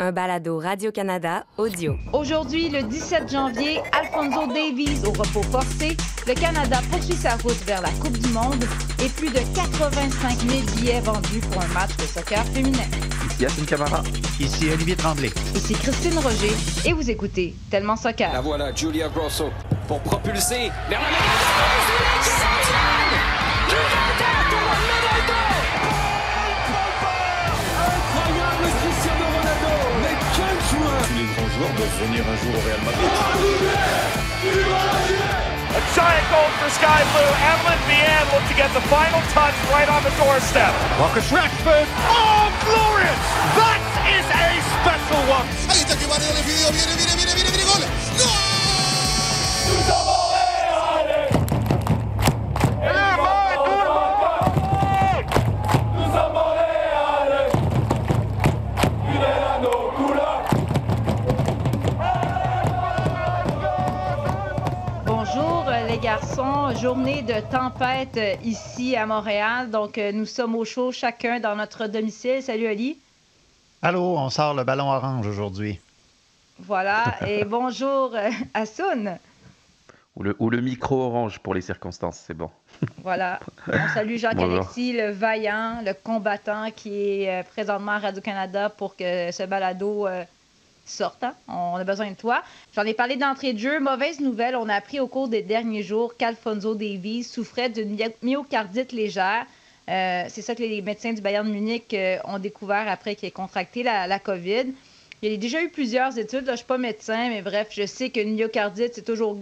un balado Radio-Canada audio. Aujourd'hui, le 17 janvier, Alfonso Davies au repos forcé. Le Canada poursuit sa route vers la Coupe du Monde et plus de 85 000 billets vendus pour un match de soccer féminin. Ici Yacine Camara. Ici Olivier Tremblay. Ici Christine Roger et vous écoutez Tellement Soccer. La voilà, Julia Grosso, pour propulser vers la joueurs doivent venir un jour au Real Madrid. A giant goal for Sky Blue. Evelyn Vianne look to get the final touch right on the doorstep. Marcus Rashford. Oh, glorious! That is a special one. Ahí está que vale el video, viene, viene, viene, viene, viene, gol. Bonjour les garçons, journée de tempête euh, ici à Montréal. Donc euh, nous sommes au chaud chacun dans notre domicile. Salut Ali. Allô, on sort le ballon orange aujourd'hui. Voilà. Et bonjour euh, Assoun. Ou le, ou le micro orange pour les circonstances, c'est bon. Voilà. On salue Bonjour. Jacques-Alexis, le vaillant, le combattant qui est euh, présentement à Radio-Canada pour que ce balado euh, sorte. On a besoin de toi. J'en ai parlé d'entrée de jeu. Mauvaise nouvelle, on a appris au cours des derniers jours qu'Alfonso Davies souffrait d'une my- myocardite légère. Euh, c'est ça que les médecins du Bayern de Munich euh, ont découvert après qu'il ait contracté la COVID. Il y a déjà eu plusieurs études. Là, je ne suis pas médecin, mais bref, je sais qu'une myocardite, c'est toujours,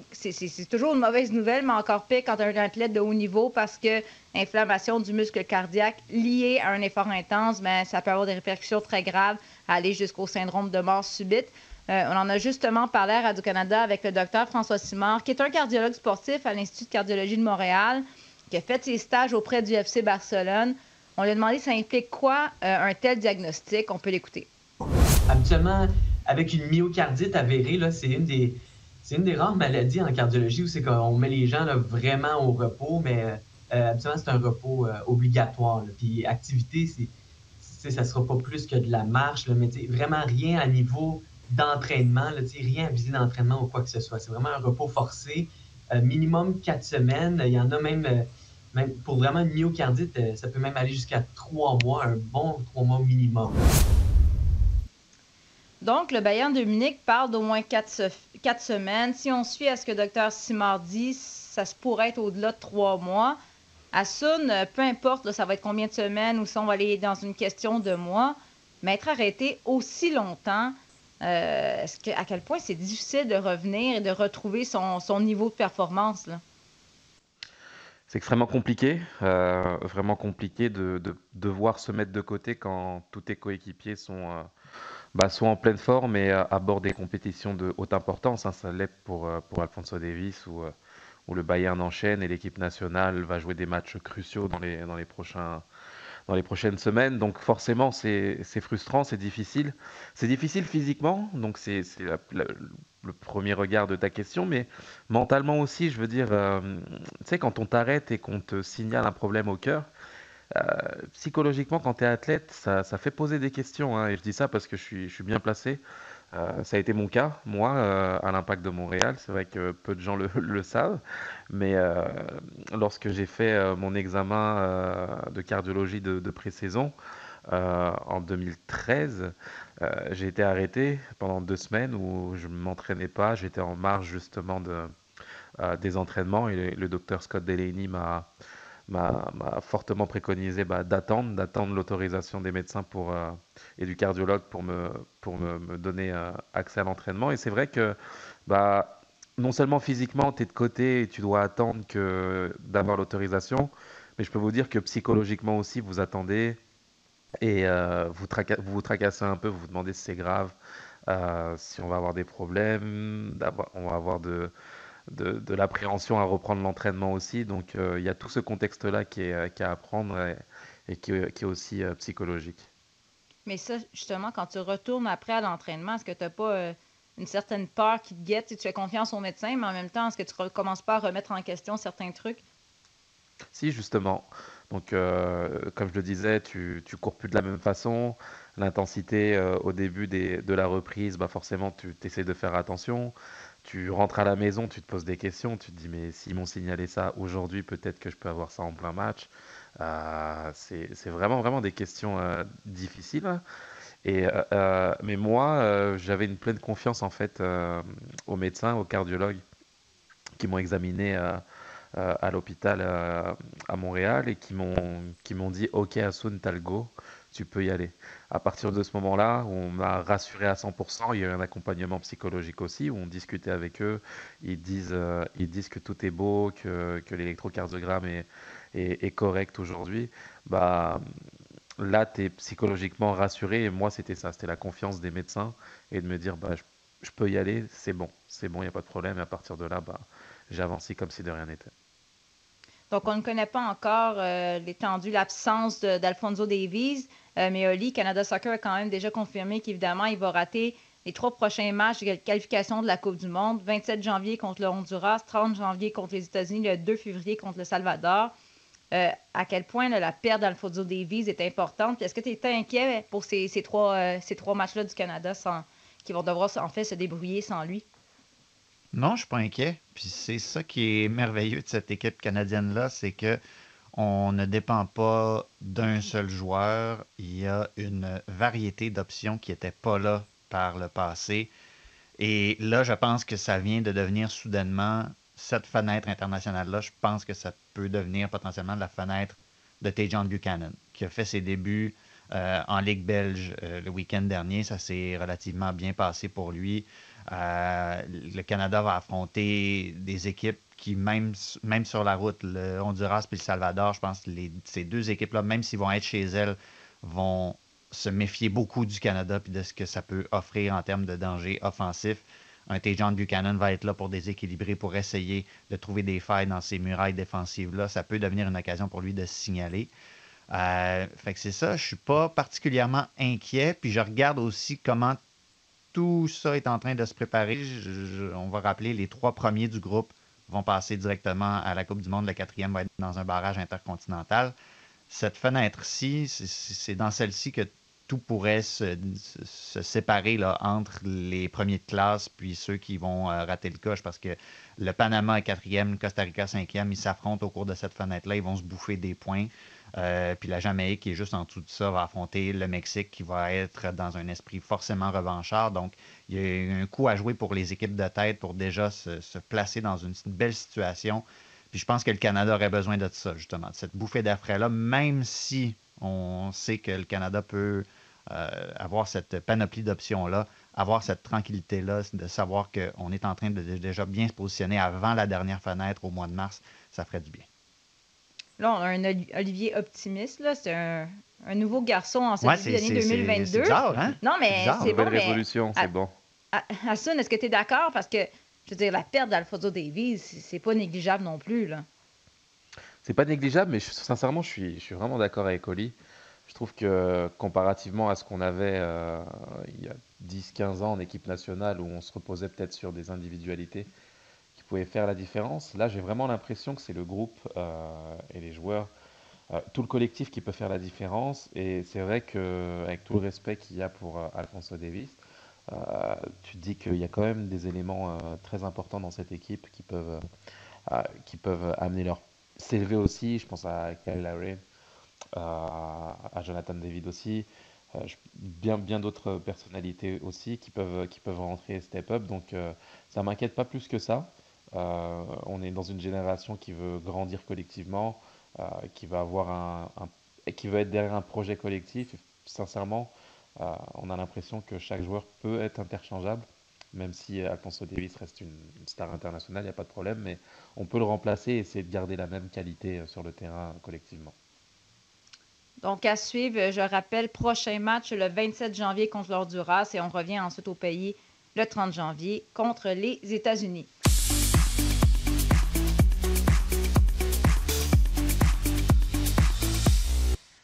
une mauvaise nouvelle, mais encore pire quand un athlète de haut niveau parce que inflammation du muscle cardiaque liée à un effort intense, ben, ça peut avoir des répercussions très graves, aller jusqu'au syndrome de mort subite. Euh, on en a justement parlé à Radio-Canada avec le docteur François Simard, qui est un cardiologue sportif à l'Institut de cardiologie de Montréal, qui a fait ses stages auprès du FC Barcelone. On lui a demandé ça implique quoi euh, un tel diagnostic? On peut l'écouter. Habituellement, avec une myocardite avérée, c'est une des c'est une des rares maladies en cardiologie où c'est qu'on met les gens vraiment au repos, mais euh, habituellement, c'est un repos euh, obligatoire. Puis activité, ça sera pas plus que de la marche, mais vraiment rien à niveau d'entraînement, rien à viser d'entraînement ou quoi que ce soit. C'est vraiment un repos forcé, euh, minimum quatre semaines. Il y en a même, euh, même pour vraiment une myocardite, ça peut même aller jusqu'à trois mois, un bon trois mois minimum. Donc, le Bayern de Munich parle d'au moins quatre, quatre semaines. Si on suit à ce que Dr Simard dit, ça se pourrait être au-delà de trois mois. À Sun, peu importe, là, ça va être combien de semaines ou si on va aller dans une question de mois, mais être arrêté aussi longtemps, euh, à quel point c'est difficile de revenir et de retrouver son, son niveau de performance? Là? C'est extrêmement compliqué, euh, vraiment compliqué de, de devoir se mettre de côté quand tous tes coéquipiers sont, euh, bah, sont en pleine forme et euh, abordent des compétitions de haute importance. hein. Ça l'est pour, euh, pour Alfonso Davies où, euh, où le Bayern enchaîne et l'équipe nationale va jouer des matchs cruciaux dans les, dans les, prochains, dans les prochaines semaines. Donc forcément, c'est frustrant, c'est difficile. C'est difficile physiquement, donc c'est le premier regard de ta question, mais mentalement aussi, je veux dire, tu sais, quand on t'arrête et qu'on te signale un problème au cœur, euh, psychologiquement, quand tu es athlète, ça, fait poser des questions. hein, et je dis ça parce que je suis, bien placé. Euh, ça a été mon cas, moi, euh, à l'Impact de Montréal. C'est vrai que peu de gens le, savent. Mais lorsque j'ai fait mon examen de cardiologie de, pré-saison en 2013, euh, j'ai été arrêté pendant deux semaines où je ne m'entraînais pas. J'étais en marge justement de, des entraînements et le, le docteur Scott Delaney m'a m'a fortement préconisé bah, d'attendre, d'attendre l'autorisation des médecins euh, et du cardiologue pour me, donner euh, accès à l'entraînement. Et c'est vrai que bah, non seulement physiquement, tu es de côté et tu dois attendre d'avoir l'autorisation, mais je peux vous dire que psychologiquement aussi, vous attendez et euh, vous, vous vous tracassez un peu, vous vous demandez si c'est grave, si on va avoir des problèmes, on va avoir de, de, de l'appréhension à reprendre l'entraînement aussi. Donc euh, il y a tout ce contexte-là qui est, euh, qui est à apprendre et, et qui, est- qui est aussi euh, psychologique. Mais ça, justement, quand tu retournes après à l'entraînement, est-ce que tu n'as pas euh, une certaine peur qui te guette? Tu fais confiance au médecin, mais en même temps, est-ce que tu ne commences pas à remettre en question certains trucs? Si, justement. Donc, euh, comme je le disais, tu, tu cours plus de la même façon. l'intensité au début de la reprise, bah forcément, tu essaies de faire attention. Tu rentres à la maison, tu te poses des questions, tu te dis, mais s'ils m'ont signalé ça aujourd'hui, peut-être que je peux avoir ça en plein match. c'est vraiment, vraiment des questions difficiles. Et, mais moi, j'avais une pleine confiance en fait aux médecins, aux cardiologues qui m'ont examiné euh, à l'hôpital euh, à Montréal et qui m'ont qui m'ont dit OK Asun t'as le go tu peux y aller. À partir de ce moment-là, on m'a rassuré à 100%. Il y a eu un accompagnement psychologique aussi où on discutait avec eux. Ils disent, euh, ils disent que tout est beau, que, que l'électrocardiogramme est, est, correct aujourd'hui. Bah, là, tu es psychologiquement rassuré. Et moi, c'était ça. C'était la confiance des médecins et de me dire bah, je, peux y aller, c'est bon, c'est bon, il n'y a pas de problème. Et à partir de là, bah, j'ai comme si de rien n'était. Donc, on ne connaît pas encore euh, l'étendue, l'absence d'Alfonso Davies, euh, mais Oli, Canada Soccer a quand même déjà confirmé qu'évidemment, il va rater les trois prochains matchs de qualification de la Coupe du Monde 27 janvier contre le Honduras, 30 janvier contre les États-Unis, le 2 février contre le Salvador. Euh, à quel point la perte d'Alfonso Davies est importante. Est-ce que tu étais inquiet pour ces, trois, ces trois matchs-là du Canada sans, qui vont devoir en fait se débrouiller sans lui? Non, je ne suis pas inquiet. Puis c'est ça qui est merveilleux de cette équipe canadienne-là, c'est que on ne dépend pas d'un seul joueur. Il y a une variété d'options qui n'étaient pas là par le passé. Et là, je pense que ça vient de devenir soudainement cette fenêtre internationale-là. Je pense que ça peut devenir potentiellement la fenêtre de Tejan Buchanan, qui a fait ses débuts euh, en Ligue belge euh, le week-end dernier. Ça s'est relativement bien passé pour lui. Euh, le Canada va affronter des équipes qui, même, sur la route, le Honduras et le Salvador, je pense que ces deux équipes-là, même s'ils vont être chez elles, vont se méfier beaucoup du Canada et de ce que ça peut offrir en termes de danger offensif. Un Tejan Buchanan va être là pour déséquilibrer, pour essayer de trouver des failles dans ces murailles défensives-là. Ça peut devenir une occasion pour lui de signaler. Euh, fait que c'est ça, je suis pas particulièrement inquiet. Puis je regarde aussi comment tout ça est en train de se préparer. on va rappeler, les trois premiers du groupe vont passer directement à la Coupe du Monde. Le quatrième va être dans un barrage intercontinental. Cette fenêtre-ci, c'est dans celle-ci que tout pourrait se, séparer entre les premiers de classe puis ceux qui vont euh, rater le coche parce que le Panama est quatrième, le Costa Rica cinquième, ils s'affrontent au cours de cette fenêtre-là, ils vont se bouffer des points. Euh, puis la Jamaïque, qui est juste en dessous de ça, va affronter le Mexique, qui va être dans un esprit forcément revanchard. Donc, il y a un coup à jouer pour les équipes de tête pour déjà se, placer dans une, belle situation. Puis je pense que le Canada aurait besoin de ça, justement, de cette bouffée d'affray là même si on sait que le Canada peut euh, avoir cette panoplie d'options-là, avoir cette tranquillité-là, de savoir qu'on est en train de déjà bien se positionner avant la dernière fenêtre au mois de mars, ça ferait du bien. Là, on a un Olivier optimiste. Là. C'est un, nouveau garçon en cette année 2022. C'est bizarre, hein? Non, mais c'est bon. résolution, c'est bon. Hassan, est-ce que tu es d'accord? Parce que, je veux dire, la perte d'Alfonso Davies, c'est pas négligeable non plus. là. C'est pas négligeable, mais sincèrement, je suis, je suis vraiment d'accord avec Oli. Je trouve que comparativement à ce qu'on avait euh, il y a 10-15 ans en équipe nationale, où on se reposait peut-être sur des individualités, pouvait faire la différence. Là, j'ai vraiment l'impression que c'est le groupe euh, et les joueurs, euh, tout le collectif qui peut faire la différence. Et c'est vrai qu'avec tout le respect qu'il y a pour euh, Alfonso Davis, tu te dis qu'il y a quand même des éléments très importants dans cette équipe qui peuvent, qui peuvent amener leur s'élever aussi. Je pense à Kyle Larry, à Jonathan David aussi. bien bien d'autres personnalités aussi qui peuvent qui peuvent rentrer step up donc ça m'inquiète pas plus que ça euh, on est dans une génération qui veut grandir collectivement, euh, qui va avoir un, qui veut être derrière un projet collectif. sincèrement, euh, on a l'impression que chaque joueur peut être interchangeable, même si Alfonso Davis reste une, star internationale, il n'y a pas de problème, mais on peut le remplacer et essayer de garder la même qualité sur le terrain collectivement. Donc, à suivre, je rappelle, prochain match le 27 janvier contre l'Honduras et on revient ensuite au pays le 30 janvier contre les États-Unis.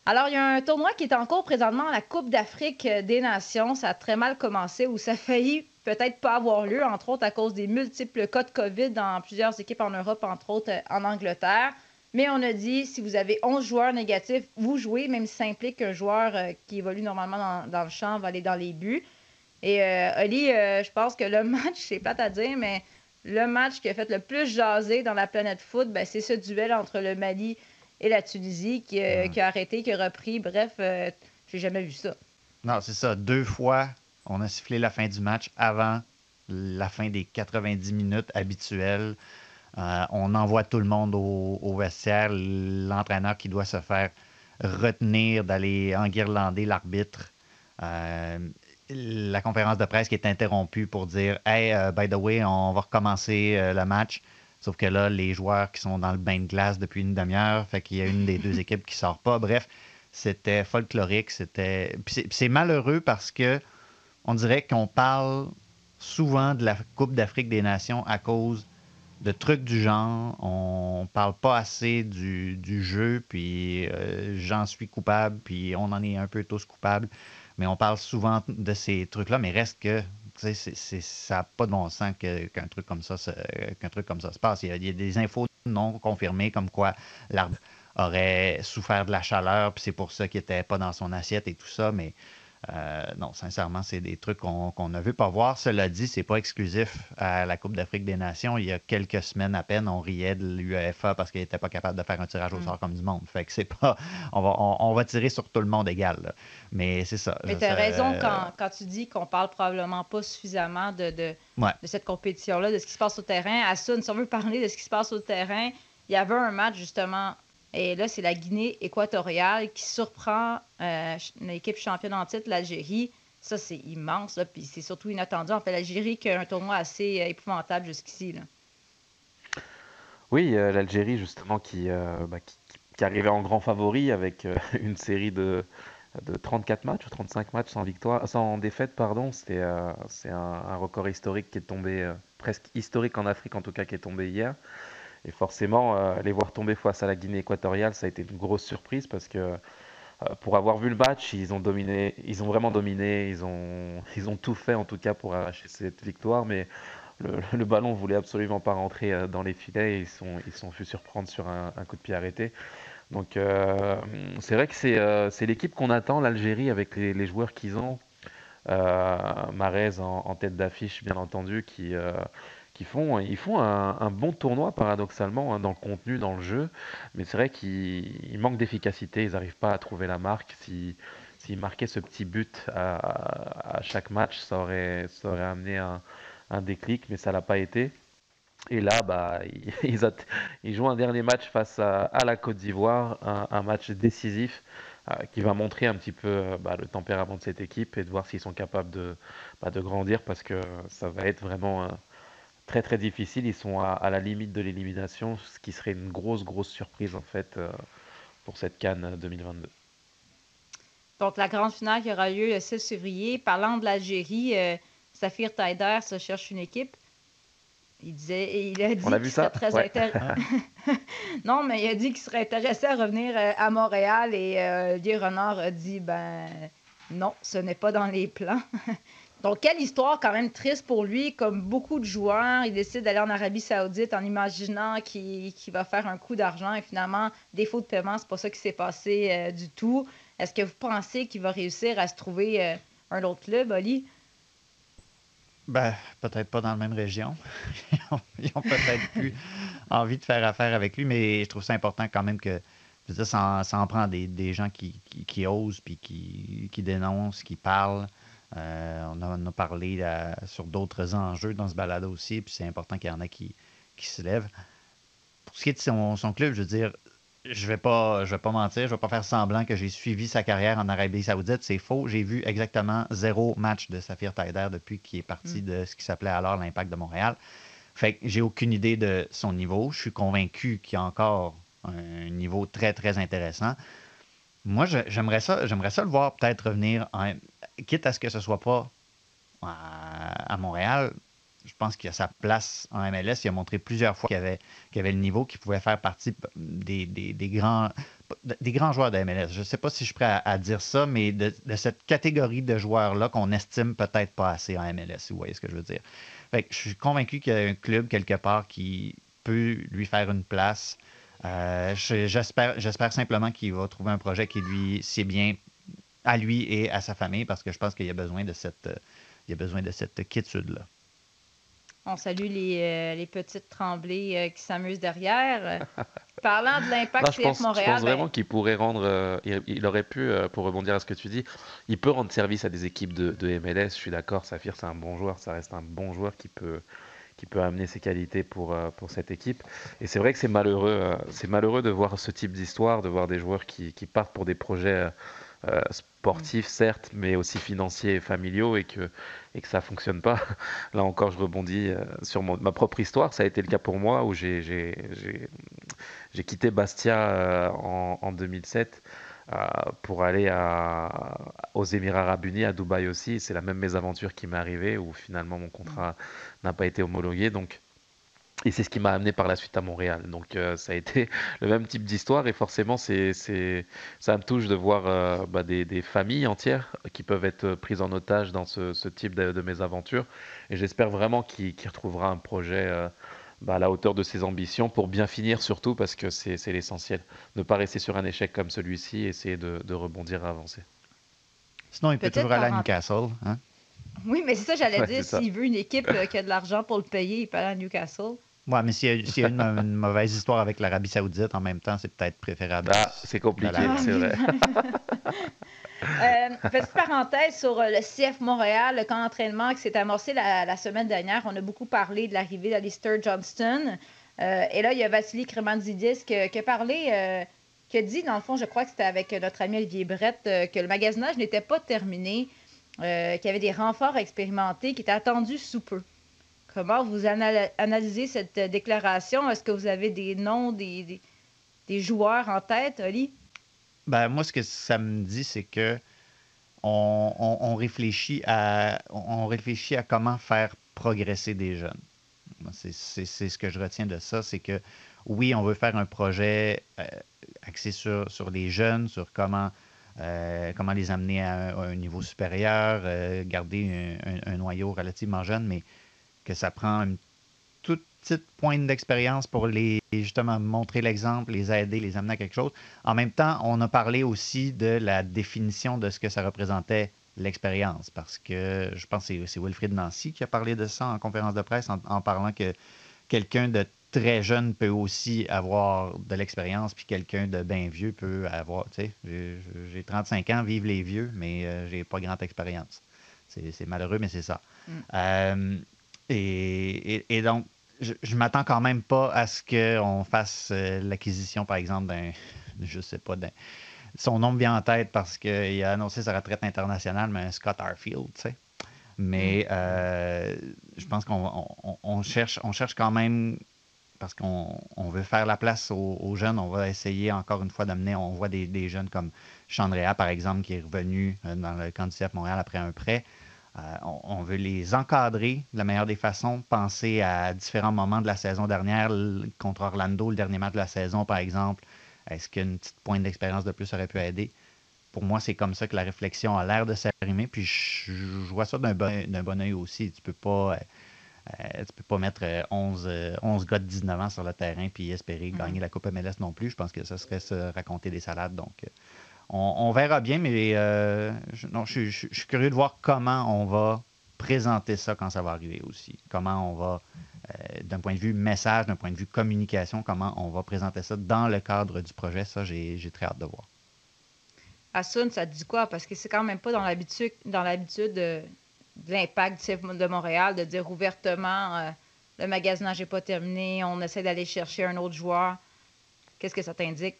Alors, il y a un tournoi qui est en cours présentement, la Coupe d'Afrique des Nations. Ça a très mal commencé ou ça a failli peut-être pas avoir lieu, entre autres à cause des multiples cas de COVID dans plusieurs équipes en Europe, entre autres euh, en Angleterre. Mais on a dit, si vous avez 11 joueurs négatifs, vous jouez, même si ça implique qu'un joueur euh, qui évolue normalement dans, le champ va aller dans les buts. Et euh, Oli, euh, je pense que le match, c'est plate à dire, mais le match qui a fait le plus jaser dans la planète foot, ben, c'est ce duel entre le Mali et la Tunisie qui, euh, qui a arrêté, qui a repris. Bref, euh, j'ai jamais vu ça. Non, c'est ça. Deux fois, on a sifflé la fin du match avant la fin des 90 minutes habituelles. Euh, on envoie tout le monde au, au vestiaire. L'entraîneur qui doit se faire retenir d'aller enguirlander l'arbitre. Euh, la conférence de presse qui est interrompue pour dire Hey, uh, by the way, on va recommencer le match. Sauf que là, les joueurs qui sont dans le bain de glace depuis une demi-heure, fait qu'il y a une des deux équipes qui sort pas. Bref, c'était folklorique. C'était. c'est malheureux parce que on dirait qu'on parle souvent de la Coupe d'Afrique des Nations à cause de trucs du genre. On parle pas assez du, du jeu, puis euh, j'en suis coupable, puis on en est un peu tous coupables. Mais on parle souvent de ces trucs-là, mais reste que c'est, ça n'a pas de bon sens qu'un, truc comme ça se, qu'un truc comme ça se passe. Il y, a, il y a des infos non confirmées comme quoi l'arbre aurait souffert de la chaleur, puis c'est pour ça qu'il n'était pas dans son assiette et tout ça, mais euh, non, sincèrement, c'est des trucs qu'on, ne veut pas voir. Cela dit, c'est pas exclusif à la Coupe d'Afrique des Nations. Il y a quelques semaines à peine, on riait de l'UEFA parce qu'il n'était pas capable de faire un tirage au sort mm. comme du monde. Fait que c'est pas. On va, on, on, va tirer sur tout le monde égal. Là. Mais c'est ça. Mais tu as raison quand, quand, tu dis qu'on parle probablement pas suffisamment de, de, ouais. de cette compétition-là, de ce qui se passe au terrain. À Sun, si on veut parler de ce qui se passe au terrain, il y avait un match justement et là, c'est la Guinée équatoriale qui surprend euh, l'équipe championne en titre, l'Algérie. Ça, c'est immense. Puis c'est surtout inattendu. En fait, l'Algérie qui a un tournoi assez euh, épouvantable jusqu'ici. Oui, euh, l'Algérie, justement, qui, euh, bah, qui, arrivait en grand favori avec euh, une série de, de 34 matchs ou 35 matchs sans, victoire, sans défaite. pardon. C'est un, record historique qui est tombé, presque historique en Afrique en tout cas, qui est tombé hier. Et forcément, euh, les voir tomber face à la Guinée équatoriale, ça a été une grosse surprise parce que euh, pour avoir vu le match, ils ont dominé, ils ont vraiment dominé, ils ont, ils ont tout fait en tout cas pour arracher cette victoire, mais le, le ballon voulait absolument pas rentrer euh, dans les filets et ils sont, ils sont fait surprendre sur un, coup de pied arrêté. Donc c'est vrai que c'est l'équipe qu'on attend, l'Algérie, avec les, joueurs qu'ils ont. Marez en tête d'affiche, bien entendu, qui, qui font, ils font un, bon tournoi paradoxalement hein, dans le contenu, dans le jeu, mais c'est vrai qu'ils manquent d'efficacité, ils n'arrivent pas à trouver la marque. S'ils si, marquaient ce petit but à, chaque match, ça aurait, ça aurait amené un, déclic, mais ça l'a pas été. Et là, bah, ils, jouent un dernier match face à, la Côte d'Ivoire, un, match décisif euh, qui va montrer un petit peu bah, le tempérament de cette équipe et de voir s'ils sont capables de, bah, de grandir parce que ça va être vraiment très très difficile. Ils sont à, à la limite de l'élimination, ce qui serait une grosse grosse surprise en fait euh, pour cette Cannes 2022. Donc la grande finale qui aura lieu le 6 février. Parlant de l'Algérie, euh, Safir Taider se cherche une équipe. Il disait, il a dit qu'il serait très ouais. intéressé. non, mais il a dit qu'il serait intéressé à revenir euh, à Montréal et euh, Dieu Renard a dit ben non, ce n'est pas dans les plans. Donc, quelle histoire quand même triste pour lui. Comme beaucoup de joueurs, il décide d'aller en Arabie Saoudite en imaginant qu'il qu va faire un coup d'argent et finalement, défaut de paiement, c'est pas ça qui s'est passé euh, du tout. Est-ce que vous pensez qu'il va réussir à se trouver euh, un autre club, Oli? Ben, peut-être pas dans la même région. Ils ont peut-être plus envie de faire affaire avec lui, mais je trouve ça important quand même que je veux dire, ça, en, ça en prend des, des gens qui, qui, qui osent, puis qui, qui dénoncent, qui parlent. Euh, on, a, on, a, parlé euh, sur d'autres enjeux dans ce balado aussi, puis c'est important qu'il y en a qui, qui se lèvent. Pour ce qui est de son, son club, je veux dire, je vais pas je vais pas mentir, je vais pas faire semblant que j'ai suivi sa carrière en Arabie Saoudite, c'est faux. J'ai vu exactement zéro match de Safir Taider depuis qu'il est parti mm. de ce qui s'appelait alors l'Impact de Montréal. Fait que j'ai aucune idée de son niveau. Je suis convaincu qu'il y a encore un niveau très très intéressant. Moi, j'aimerais ça, j'aimerais ça le voir peut-être revenir, en, quitte à ce que ce soit pas à, à Montréal. Je pense qu'il a sa place en MLS. Il a montré plusieurs fois qu'il avait, avait le niveau, qu'il pouvait faire partie des, grands, joueurs de MLS. Je ne sais pas si je suis prêt à, dire ça, mais de, de cette catégorie de joueurs-là qu'on estime peut-être pas assez en MLS, si vous voyez ce que je veux dire. Fait que je suis convaincu qu'il y a un club quelque part qui peut lui faire une place Euh, je- j'espère, simplement qu'il va trouver un projet qui lui c'est bien à lui et à sa famille parce que je pense qu'il a besoin de cette, euh, il a besoin de cette quiétude-là. On salue les, euh, les petites tremblées euh, qui s'amusent derrière. Parlant de l'impact je CF pense, je Montréal, pense ben, vraiment qu'il pourrait rendre. euh, il, il aurait pu, euh, pour rebondir à ce que tu dis, il peut rendre service à des équipes de, de MLS. Je suis d'accord, Saphir, c'est un bon joueur, ça reste un bon joueur qui peut, qui peut amener ses qualités pour, euh, pour cette équipe. Et c'est vrai que c'est malheureux, euh, c'est malheureux de voir ce type d'histoire, de voir des joueurs qui, qui partent pour des projets euh, sportifs, certes, mais aussi financiers et familiaux, et que, et que ça fonctionne pas. Là encore, je rebondis sur mon- ma propre histoire. Ça a été le cas pour moi, où j'ai quitté Bastia en, en 2007 euh, pour aller aux Émirats Arabes Unis, à Dubaï aussi. C'est la même mésaventure qui m'est arrivée où finalement mon contrat n'a pas été homologué. Donc, et c'est ce qui m'a amené par la suite à Montréal. Donc euh, ça a été le même type d'histoire et forcément c'est, ça me touche de voir euh, bah, des, familles entières qui peuvent être prises en otage dans ce, type de, de mésaventures. Et j'espère vraiment qu'il, retrouvera un projet euh, bah, à la hauteur de ses ambitions pour bien finir surtout parce que c'est, l'essentiel. Ne pas rester sur un échec comme celui-ci, essayer de, de rebondir et avancer. Sinon, il peut toujours aller à Newcastle. Hein? Oui, mais c'est ça, j'allais Ouais, dire. S'il veut une équipe euh, qui a de l'argent pour le payer, il peut aller à Newcastle. Ouais, mais s'il y a, s'il y a une, une mauvaise histoire avec l'Arabie Saoudite en même temps, c'est peut-être préférable. Bah, c'est compliqué, c'est vrai. Euh, petite parenthèse sur euh, le CF Montréal, le camp d'entraînement qui s'est amorcé la, semaine dernière. On a beaucoup parlé de l'arrivée d'Alistair Johnston. Euh, et là, il y a Vassili Kremanzidis qui, qui a parlé, qui a dit, dans le fond, je crois que c'était avec notre ami Olivier Brett, que le magasinage n'était pas terminé, qu'il y avait des renforts expérimentés qui étaient attendus sous peu. Comment vous anal- analysez cette déclaration? Est-ce que vous avez des noms des, des, des joueurs en tête, Oli? Ben, moi, ce que ça me dit, c'est que on, on- réfléchit à, on réfléchit à comment faire progresser des jeunes. C'est ce que je retiens de ça, c'est que oui, on veut faire un projet euh, axé sur, sur les jeunes, sur comment, euh, comment les amener à un, niveau supérieur, euh, garder un, un- un noyau relativement jeune, mais que ça prend une petite pointe d'expérience pour les justement montrer l'exemple, les aider, les amener à quelque chose. En même temps, on a parlé aussi de la définition de ce que ça représentait l'expérience, parce que je pense que c'est- Wilfried Nancy qui a parlé de ça en conférence de presse en, en parlant que quelqu'un de très jeune peut aussi avoir de l'expérience, puis quelqu'un de bien vieux peut avoir, tu sais, j'ai- j'ai 35 ans, vive les vieux, mais euh, j'ai pas grande expérience. C'est c'est malheureux, mais c'est ça. Mm. Euh, et, et- et donc, je, je m'attends quand même pas à ce qu'on fasse euh, l'acquisition, par exemple, d'un, je sais pas, d'un. Son nom me vient en tête parce qu'il a annoncé sa retraite internationale, mais un Scott Arfield, tu sais. Mais euh, je pense qu'on on- cherche, on cherche quand même, parce qu'on on veut faire la place aux, aux jeunes, on va essayer encore une fois d'amener, on voit des, des jeunes comme Chandrea, par exemple, qui est revenu euh, dans le camp du CF Montréal après un prêt. Euh, on, on veut les encadrer de la meilleure des façons, penser à différents moments de la saison dernière, contre Orlando, le dernier match de la saison, par exemple. Est-ce qu'une petite pointe d'expérience de plus aurait pu aider? Pour moi, c'est comme ça que la réflexion a l'air de s'arrimer. Puis je, je vois ça d'un bon, d'un bon oeil aussi. Tu peux pas, euh, euh, tu peux pas mettre euh, 11, euh, 11 gars de 19 ans sur le terrain puis espérer gagner la Coupe MLS non plus. Je pense que ça serait se raconter des salades. Donc, on, verra bien, mais euh, je, non, je, suis curieux de voir comment on va présenter ça quand ça va arriver aussi. Comment on va, euh, d'un point de vue message, d'un point de vue communication, comment on va présenter ça dans le cadre du projet. Ça, j'ai très hâte de voir. Asun, ça te dit quoi? Parce que c'est quand même pas dans l'habitude de, l'impact CF de Montréal de dire ouvertement euh, le magasinage n'est pas terminé, on essaie d'aller chercher un autre joueur. Qu'est-ce que ça t'indique?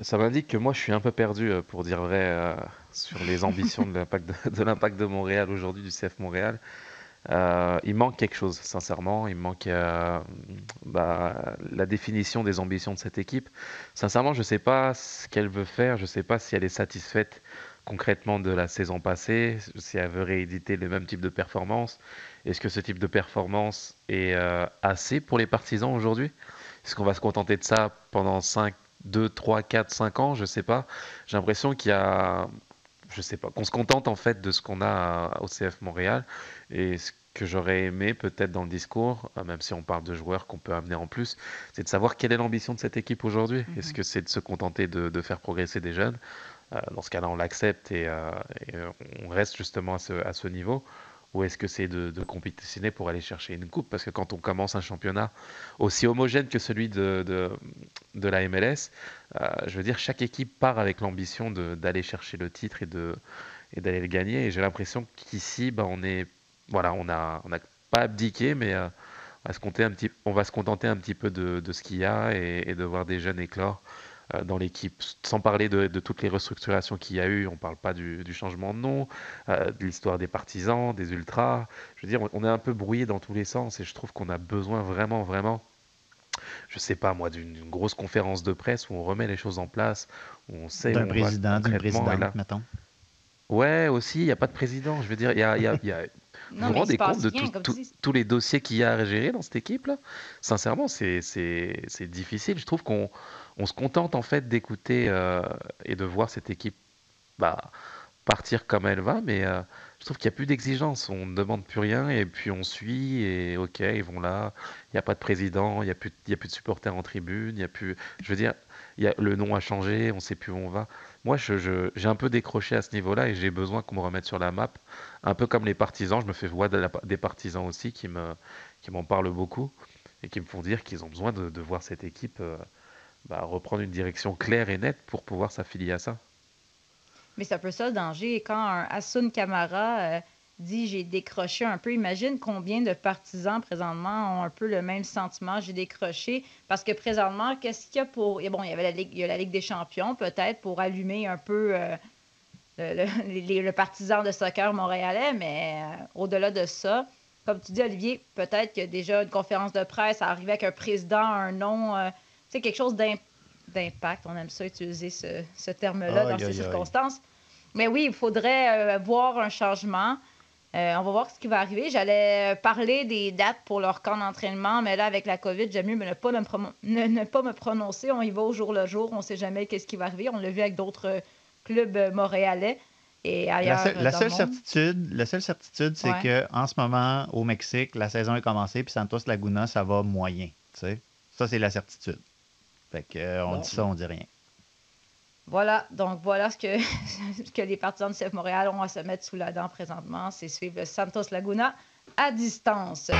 Ça m'indique que moi je suis un peu perdu euh, pour dire vrai euh, sur les ambitions de l'impact de, Montréal aujourd'hui, du CF Montréal. Euh, il manque quelque chose, sincèrement. Il manque bah, la définition des ambitions de cette équipe. Sincèrement, je ne sais pas ce qu'elle veut faire. Je ne sais pas si elle est satisfaite concrètement de la saison passée, si elle veut rééditer le même type de performance. Est-ce que ce type de performance est assez pour les partisans aujourd'hui? Est-ce qu'on va se contenter de ça pendant 5, 2, 3, 4, 5 ans Je ne sais pas. J'ai l'impression qu'il y a je sais pas, qu'on se contente en fait de ce qu'on a au CF Montréal et ce que j'aurais aimé peut-être dans le discours, euh, même si on parle de joueurs qu'on peut amener en plus, c'est de savoir quelle est l'ambition de cette équipe aujourd'hui. Mhm. Est-ce que c'est de se contenter de, de faire progresser des jeunes? Euh, Dans ce cas-là, on l'accepte et, euh, et, on reste justement à ce, à ce niveau. Ou est-ce que c'est de, compétitionner pour aller chercher une coupe? Parce que quand on commence un championnat aussi homogène que celui de, la MLS, euh, je veux dire, chaque équipe part avec l'ambition d'aller chercher le titre et d'aller le gagner. Et j'ai l'impression qu'ici, bah, on est, voilà, on a, on a pas abdiqué, mais euh, on va se un petit, on va se contenter un petit peu de, ce qu'il y a et, et de voir des jeunes éclore dans l'équipe. Sans parler de, de toutes les restructurations qu'il y a eu, on parle pas du, du changement de nom, euh, de l'histoire des partisans, des ultras. Je veux dire, on, on est un peu brouillé dans tous les sens et je trouve qu'on a besoin vraiment, vraiment je sais pas moi, d'une grosse conférence de presse où on remet les choses en place, où on sait D'un président, d'une présidente, là- mettons. Ouais, aussi, il n'y a pas de président. Je veux dire, il y a, y a- y a- vous Non, vous mais il se rendez passe compte de rien, tout- tout- tous les dossiers qu'il y a à gérer dans cette équipe-là? Sincèrement, c'est difficile. Je trouve qu'on on se contente en fait d'écouter euh, et de voir cette équipe bah, partir comme elle va, mais euh, je trouve qu'il n'y a plus d'exigence. On ne demande plus rien et puis on suit et ok, ils vont là. Il n'y a pas de président, il n'y a, plus- y a plus de supporters en tribune, il y a plus. Je veux dire, y a, le nom a changé, on ne sait plus où on va. Moi, j'ai un peu décroché à ce niveau-là et j'ai besoin qu'on me remette sur la map. Un peu comme les partisans, je me fais la- des partisans aussi qui me, qui m'en parlent beaucoup et qui me font dire qu'ils ont besoin de, de voir cette équipe euh, bah, reprendre une direction claire et nette pour pouvoir s'affilier à ça. Mais c'est un peu ça le danger. Quand un Hassoun Kamara euh, dit j'ai décroché un peu, imagine combien de partisans présentement ont un peu le même sentiment, j'ai décroché. Parce que présentement, qu'est-ce qu'il y a pour. et Bon, il y la Ligue, y a la Ligue des champions peut-être pour allumer un peu euh, le, le- les- le partisan de soccer montréalais, mais euh, au-delà de ça, comme tu dis, Olivier, peut-être que déjà une conférence de presse arriver avec un président, un nom, sais, quelque chose d'im- d'impact. On aime ça utiliser ce, ce terme-là dans ces circonstances. Mais oui, il faudrait euh, voir un changement. Euh, on va voir ce qui va arriver. J'allais parler des dates pour leur camp d'entraînement, mais là, avec la COVID, j'aime mieux ne pas, me ne, ne pas me prononcer. On y va au jour le jour. On ne sait jamais qu'est-ce qui va arriver. On l'a vu avec d'autres euh, clubs euh, montréalais et La, ailleurs. seule- euh, la seule le monde. certitude, la seule certitude, c'est Ouais. que en ce moment, au Mexique, la saison est commencée, puis Santos Laguna, ça va moyen. Ça, c'est la certitude. Fait que, euh, on Bon. dit ça, on dit rien. Voilà, donc voilà ce que, ce que les partisans du CF Montréal ont à se mettre sous la dent présentement, c'est suivre le Santos Laguna à distance.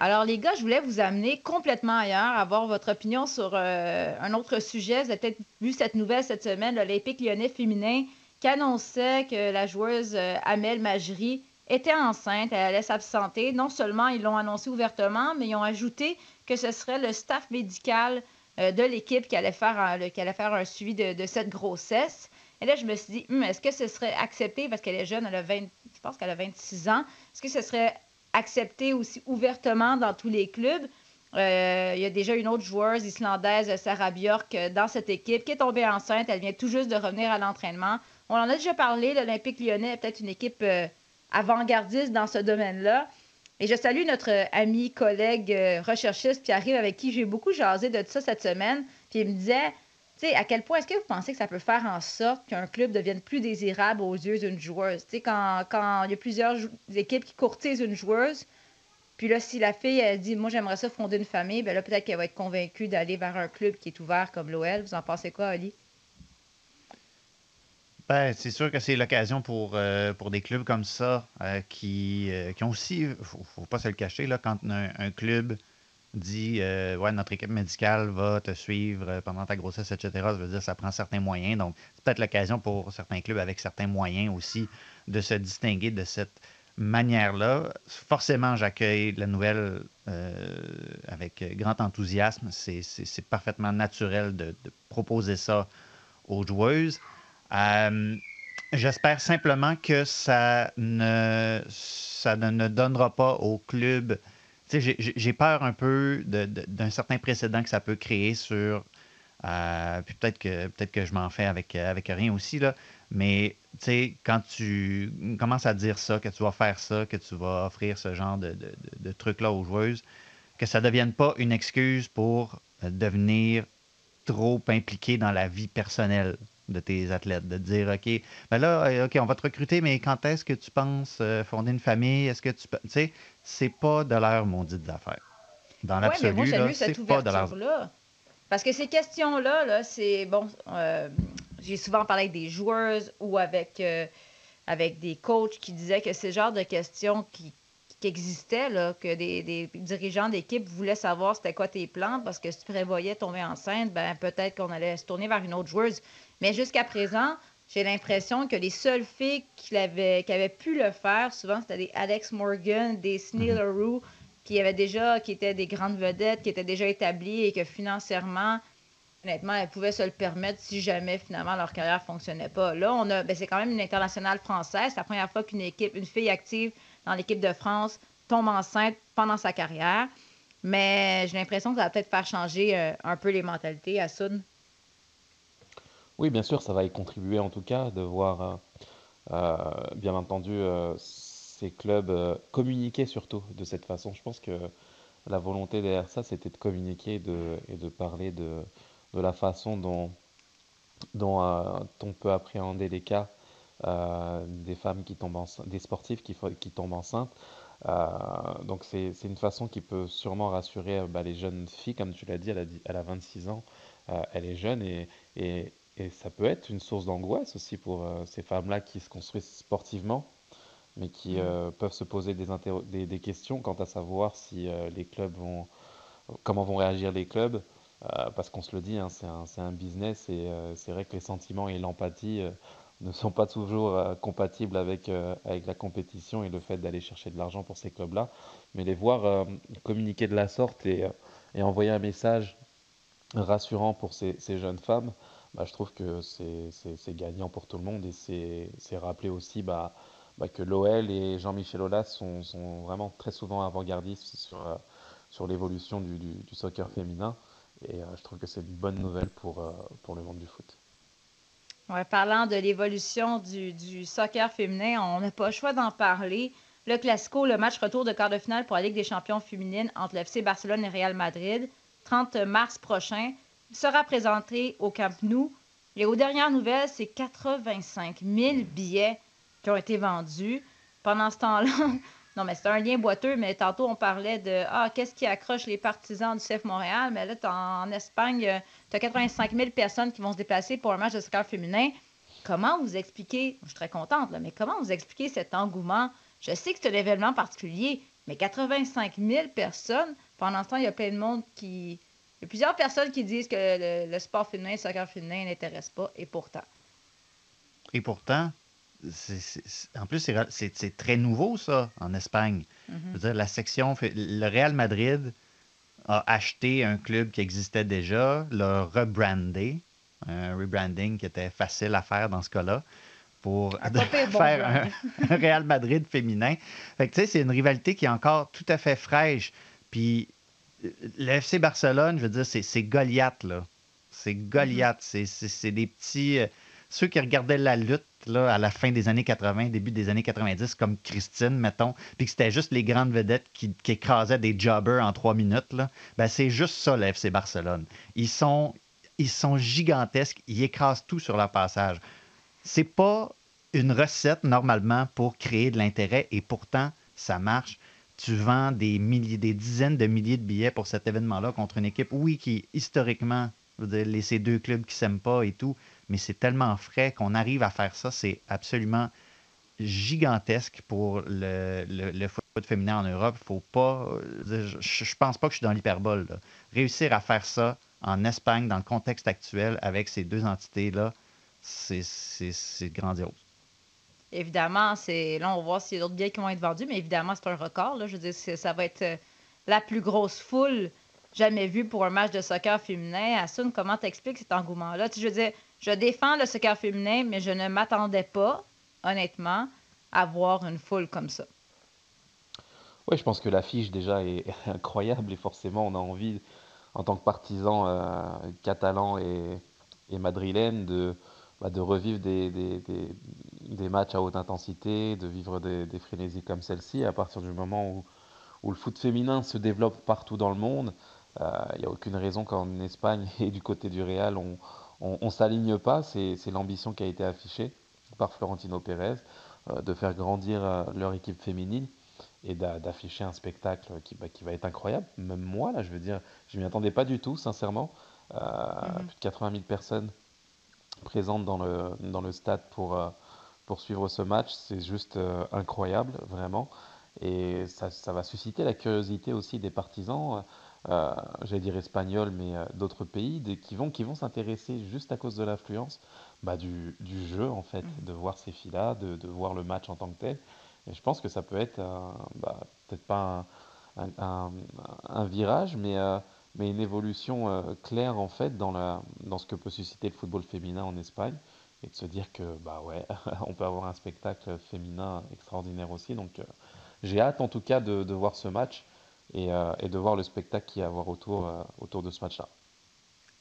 Alors les gars, je voulais vous amener complètement ailleurs, avoir votre opinion sur euh, un autre sujet. Vous avez peut-être vu cette nouvelle cette semaine, l'Olympique lyonnais féminin qui annonçait que la joueuse euh, Amel Majri était enceinte, elle allait s'absenter. Non seulement ils l'ont annoncé ouvertement, mais ils ont ajouté que ce serait le staff médical euh, de l'équipe qui allait faire un, qui allait faire un suivi de, cette grossesse. Et là, je me suis dit, Hum, est-ce que ce serait accepté, parce qu'elle est jeune, elle a 20, je pense qu'elle a 26 ans, est-ce que ce serait accepté aussi ouvertement dans tous les clubs? Euh, il y a déjà une autre joueuse islandaise, Sarah Bjork, euh, dans cette équipe qui est tombée enceinte. Elle vient tout juste de revenir à l'entraînement. On en a déjà parlé, l'Olympique lyonnais est peut-être une équipe avant-gardiste dans ce domaine-là. Et je salue notre ami, collègue, euh, recherchiste Pierre-Yves, avec qui j'ai beaucoup jasé de ça cette semaine. Puis il me disait, tu sais, à quel point est-ce que vous pensez que ça peut faire en sorte qu'un club devienne plus désirable aux yeux d'une joueuse? Tu sais, quand, il y a plusieurs équipes qui courtisent une joueuse, puis là, si la fille, dit, moi, j'aimerais ça fonder une famille, ben là, peut-être qu'elle va être convaincue d'aller vers un club qui est ouvert comme l'OL. Vous en pensez quoi, Ali? Ben, c'est sûr que c'est l'occasion pour, euh, pour des clubs comme ça euh, qui, euh, qui ont aussi, faut, faut pas se le cacher, là, quand un, club dit Ouais, notre équipe médicale va te suivre pendant ta grossesse, etc., ça veut dire que ça prend certains moyens. Donc, c'est peut-être l'occasion pour certains clubs avec certains moyens aussi de se distinguer de cette manière-là. Forcément, j'accueille la nouvelle avec grand enthousiasme. C'est- parfaitement naturel de proposer ça aux joueuses. Euh, J'espère simplement que ça ne, ça ne, ne donnera pas au club. J'ai- peur un peu d'un certain précédent que ça peut créer sur. euh, puis peut-être que, peut que je m'en fais avec, avec rien aussi, là. Mais quand tu commences à dire ça, que tu vas faire ça, que tu vas offrir ce genre de, de, de- trucs-là aux joueuses, que ça ne devienne pas une excuse pour devenir trop impliqué dans la vie personnelle de tes athlètes, de dire, OK, ben là, euh, OK, on va te recruter, mais quand est-ce que tu penses euh, fonder une famille? Est-ce que tu peux. Tu sais, c'est pas de leur maudite affaires. Dans l'absolu, ouais, c'est pas de leur. Là. Parce que ces questions-là, -là, c'est. Bon, euh, j'ai souvent parlé avec des joueurs ou avec, avec des coachs qui disaient que c'est le genre de questions qui, qui existaient, là, que des, des dirigeants d'équipe voulaient savoir c'était quoi tes plans, parce que si tu prévoyais tomber enceinte, ben peut-être qu'on allait se tourner vers une autre joueuse. Mais jusqu'à présent, j'ai l'impression que les seules filles qui avaient, qui avaient pu le faire, souvent, c'était des Alex Morgan, des Sneal mm qui avaient déjà, qui étaient des grandes vedettes, qui étaient déjà établies et que financièrement, honnêtement, elles pouvaient se le permettre si jamais finalement leur carrière ne fonctionnait pas. Là, on a, ben, c'est quand même une internationale française. C'est la première fois qu'une équipe, une fille active dans l'équipe de France tombe enceinte pendant sa carrière. Mais j'ai l'impression que ça va peut-être faire changer euh, un peu les mentalités à Sud. Oui, bien sûr, ça va y contribuer en tout cas de voir, euh, euh, bien entendu, euh, ces clubs communiquer surtout de cette façon. Je pense que la volonté derrière ça, c'était de communiquer et de parler de, la façon dont, on peut appréhender les cas des femmes qui tombent enceintes, des sportifs qui, tombent enceintes. donc c'est une façon qui peut sûrement rassurer bah, les jeunes filles, comme tu l'as dit, elle a, elle a 26 ans, elle est jeune et, et ça peut être une source d'angoisse aussi pour euh, ces femmes-là qui se construisent sportivement, mais qui mmh. euh, peuvent se poser des, des, questions quant à savoir si euh, les clubs vont, comment vont réagir les clubs, parce qu'on se le dit, hein, c'est un, un, business et c'est vrai que les sentiments et l'empathie ne sont pas toujours compatibles avec, avec la compétition et le fait d'aller chercher de l'argent pour ces clubs-là, mais les voir communiquer de la sorte et, et, envoyer un message rassurant pour ces, ces jeunes femmes, bah, je trouve que c'est gagnant pour tout le monde et c'est rappeler aussi bah, bah, que l'OL et Jean-Michel Aulas sont, sont, vraiment très souvent avant-gardistes sur, euh, sur l'évolution du, du, soccer féminin et euh, je trouve que c'est une bonne nouvelle pour, euh, pour le monde du foot. Ouais, parlant de l'évolution du, du, soccer féminin, on n'a pas le choix d'en parler. Le Classico, le match retour de quart de finale pour la Ligue des champions féminines entre l'FC Barcelone et Real Madrid, 30 mars prochain sera présenté au Camp Nou. Et aux dernières nouvelles, c'est 85 000 billets qui ont été vendus. Pendant ce temps-là, non, mais c'est un lien boiteux, mais tantôt on parlait de Ah, qu'est-ce qui accroche les partisans du CF Montréal? Mais là, en, Espagne, tu as 85 000 personnes qui vont se déplacer pour un match de soccer féminin. Comment vous expliquez, je suis très contente, mais comment vous expliquez cet engouement? Je sais que c'est un événement particulier, mais 85 000 personnes, pendant ce temps, il y a plein de monde qui, y a plusieurs personnes qui disent que le, sport féminin, le soccer féminin n'intéresse pas, et pourtant. Et pourtant, en plus, c'est très nouveau, ça, en Espagne. Mm-hmm. dire, la section, le Real Madrid a acheté un club qui existait déjà, l'a rebrandé, un rebranding qui était facile à faire dans ce cas-là, pour faire un, un, Real Madrid féminin. Fait que, tu sais, c'est une rivalité qui est encore tout à fait fraîche. Puis le FC Barcelone, je veux dire, c'est Goliath, là. C'est Goliath. Mm-hmm. C'est des petits. Euh, ceux qui regardaient la lutte là, à la fin des années 80, début des années 90, comme Christine, mettons, puis que c'était juste les grandes vedettes qui, écrasaient des jobbers en trois minutes, là, ben c'est juste ça, le FC Barcelone. Ils sont, ils sont gigantesques, ils écrasent tout sur leur passage. C'est pas une recette, normalement, pour créer de l'intérêt, et pourtant, ça marche tu vends des milliers, des dizaines de milliers de billets pour cet événement-là contre une équipe, oui, qui historiquement, les, ces deux clubs qui s'aiment pas et tout, mais c'est tellement frais qu'on arrive à faire ça, c'est absolument gigantesque pour le, le, foot féminin en Europe. Faut pas, je, je pense pas que je suis dans l'hyperbole. Réussir à faire ça en Espagne, dans le contexte actuel, avec ces deux entités-là, c'est grandiose évidemment, c'est là, on va voir s'il y a d'autres billets qui vont être vendus, mais évidemment, c'est un record. Là. Je veux dire, ça va être euh, la plus grosse foule jamais vue pour un match de soccer féminin. Assun, comment t'expliques cet engouement-là? je veux dire, je défends le soccer féminin, mais je ne m'attendais pas, honnêtement, à voir une foule comme ça. Oui, je pense que l'affiche déjà est incroyable et forcément, on a envie, en tant que partisan euh, catalan et, et madrilène, de, bah, revivre des, matchs à haute intensité, de vivre des, des frénésies comme celle-ci. À partir du moment où, où, le foot féminin se développe partout dans le monde, il euh, n'y a aucune raison qu'en Espagne et du côté du Real, on on s'aligne pas. C'est l'ambition qui a été affichée par Florentino Pérez euh, de faire grandir euh, leur équipe féminine et d'a- d'afficher un spectacle qui, bah, qui va être incroyable. Même moi, là, je veux dire, je m'y attendais pas du tout, sincèrement. Euh, Mhm. Plus de 80 000 personnes présentes dans le, dans le stade pour, pour suivre ce match, c'est juste euh, incroyable, vraiment. Et ça, ça va susciter la curiosité aussi des partisans, euh, j'allais dire espagnols, mais euh, d'autres pays, des- qui vont, qui vont s'intéresser juste à cause de l'affluence bah, du, du jeu, en fait, Mhm. de voir ces filles-là, de, de voir le match en tant que tel. Et je pense que ça peut être, bah, peut-être pas un, un- un- un virage, mais, euh, mais une évolution euh, claire, en fait, dans la, dans ce que peut susciter le football féminin en Espagne. Et de se dire que, bah ouais, on peut avoir un spectacle féminin extraordinaire aussi. Donc, euh, j'ai hâte, en tout cas, de, de voir ce match et, euh, et de voir le spectacle qu'il y a à avoir autour, euh, autour de ce match-là.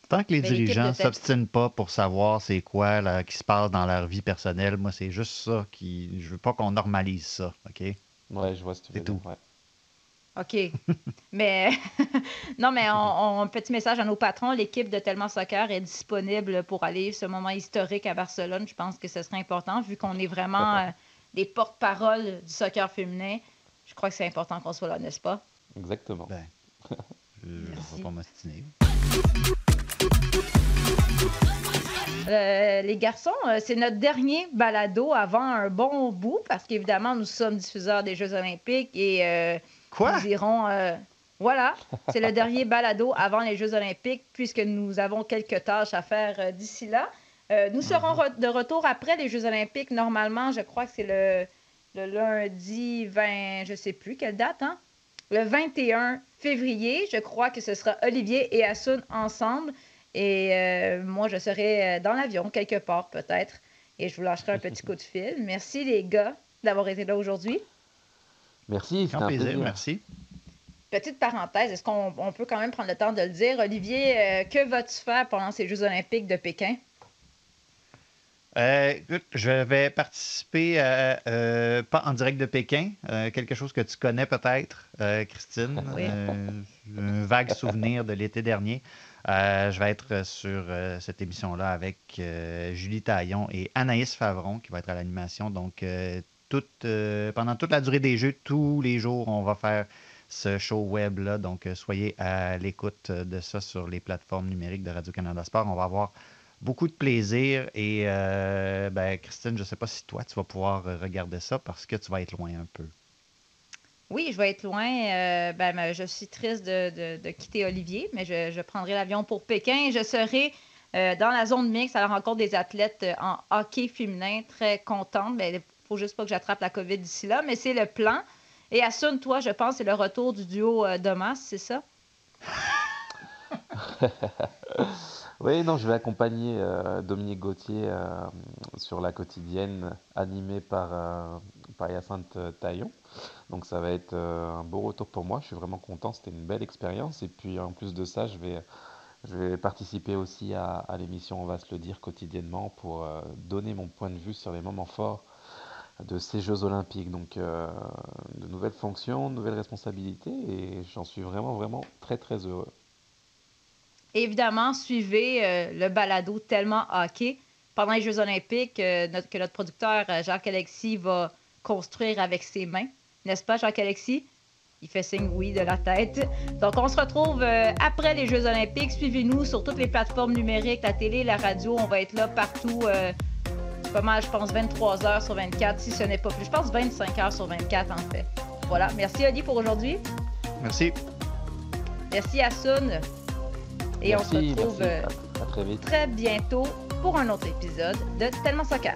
Tant que les dirigeants ne s'obstinent pas pour savoir c'est quoi là, qui se passe dans leur vie personnelle, moi, c'est juste ça qui. Je veux pas qu'on normalise ça, OK? Ouais, je vois ce que tu veux C'est dire. tout. ouais. OK. mais non, mais on, on- un petit message à nos patrons. L'équipe de Tellement Soccer est disponible pour aller ce moment historique à Barcelone. Je pense que ce serait important, vu qu'on est vraiment euh, des porte-parole du soccer féminin. Je crois que c'est important qu'on soit là, n'est-ce pas? Exactement. Ben, je vais pas m'ostiner. Euh, les garçons, euh, c'est notre dernier balado avant un bon bout, parce qu'évidemment, nous sommes diffuseurs des Jeux Olympiques et euh, Quoi? nous irons. euh, voilà, c'est le dernier balado avant les Jeux Olympiques, puisque nous avons quelques tâches à faire euh, d'ici là. Euh, nous serons de retour après les Jeux Olympiques. Normalement, je crois que c'est le, le lundi 20, je sais plus quelle date, hein? Le 21 février. Je crois que ce sera Olivier et Assun ensemble. Et moi, je serai dans l'avion, quelque part peut-être. Et je vous lâcherai un petit coup de fil. Merci les gars d'avoir été là aujourd'hui. Merci, un plaisir, plaisir. merci. Petite parenthèse, est-ce qu'on on peut quand même prendre le temps de le dire? Olivier, euh, que vas-tu faire pendant ces Jeux olympiques de Pékin? Euh, écoute, je vais participer, à, euh, pas en direct de Pékin, euh, quelque chose que tu connais peut-être, euh, Christine. Oui. Euh, un vague souvenir de l'été dernier. Euh, je vais être sur euh, cette émission-là avec euh, Julie Taillon et Anaïs Favron qui va être à l'animation. Donc, euh, euh, pendant toute la durée des Jeux, tous les jours, on va faire ce show web-là. Donc, euh, soyez à l'écoute de ça sur les plateformes numériques de Radio-Canada Sport. On va avoir beaucoup de plaisir. Et euh, ben, Christine, je ne sais pas si toi, tu vas pouvoir euh, regarder ça parce que tu vas être loin un peu. Oui, je vais être loin. euh, ben, ben, je suis triste de, de- quitter Olivier, mais je, je prendrai l'avion pour Pékin et je serai euh, dans la zone mixte à la rencontre des athlètes euh, en hockey féminin. Très contente. Ne faut juste pas que j'attrape la COVID d'ici là, mais c'est le plan. Et Assun, toi, je pense, c'est le retour du duo euh, Domas, c'est ça? Oui, non, je vais accompagner euh, Dominique Gauthier euh, sur la quotidienne animée par, euh, par Hyacinthe Taillon. Donc ça va être un beau retour pour moi. Je suis vraiment content. C'était une belle expérience. Et puis en plus de ça, je vais, je vais participer aussi à, l'émission On va se le dire quotidiennement pour donner mon point de vue sur les moments forts de ces Jeux Olympiques. Donc euh, de nouvelles fonctions, de nouvelles responsabilités. Et j'en suis vraiment, vraiment très, très heureux. Évidemment, suivez euh, le balado Tellement Hockey pendant les Jeux Olympiques euh, notre- que notre producteur Jacques-Alexis va construire avec ses mains. N'est-ce pas, Jacques-Alexis? Il fait signe oui de la tête. Donc, on se retrouve après les Jeux Olympiques. Suivez-nous sur toutes les plateformes numériques, la télé, la radio. On va être là partout. C'est pas mal, je pense, 23 heures sur 24, si ce n'est pas plus. Je pense 25 heures sur 24, en fait. Voilà. Merci, Oli, pour aujourd'hui. Merci. Merci, Assun. Et on se retrouve... merci. euh, À- à très vite. très bientôt pour un autre épisode de Tellement Soccer.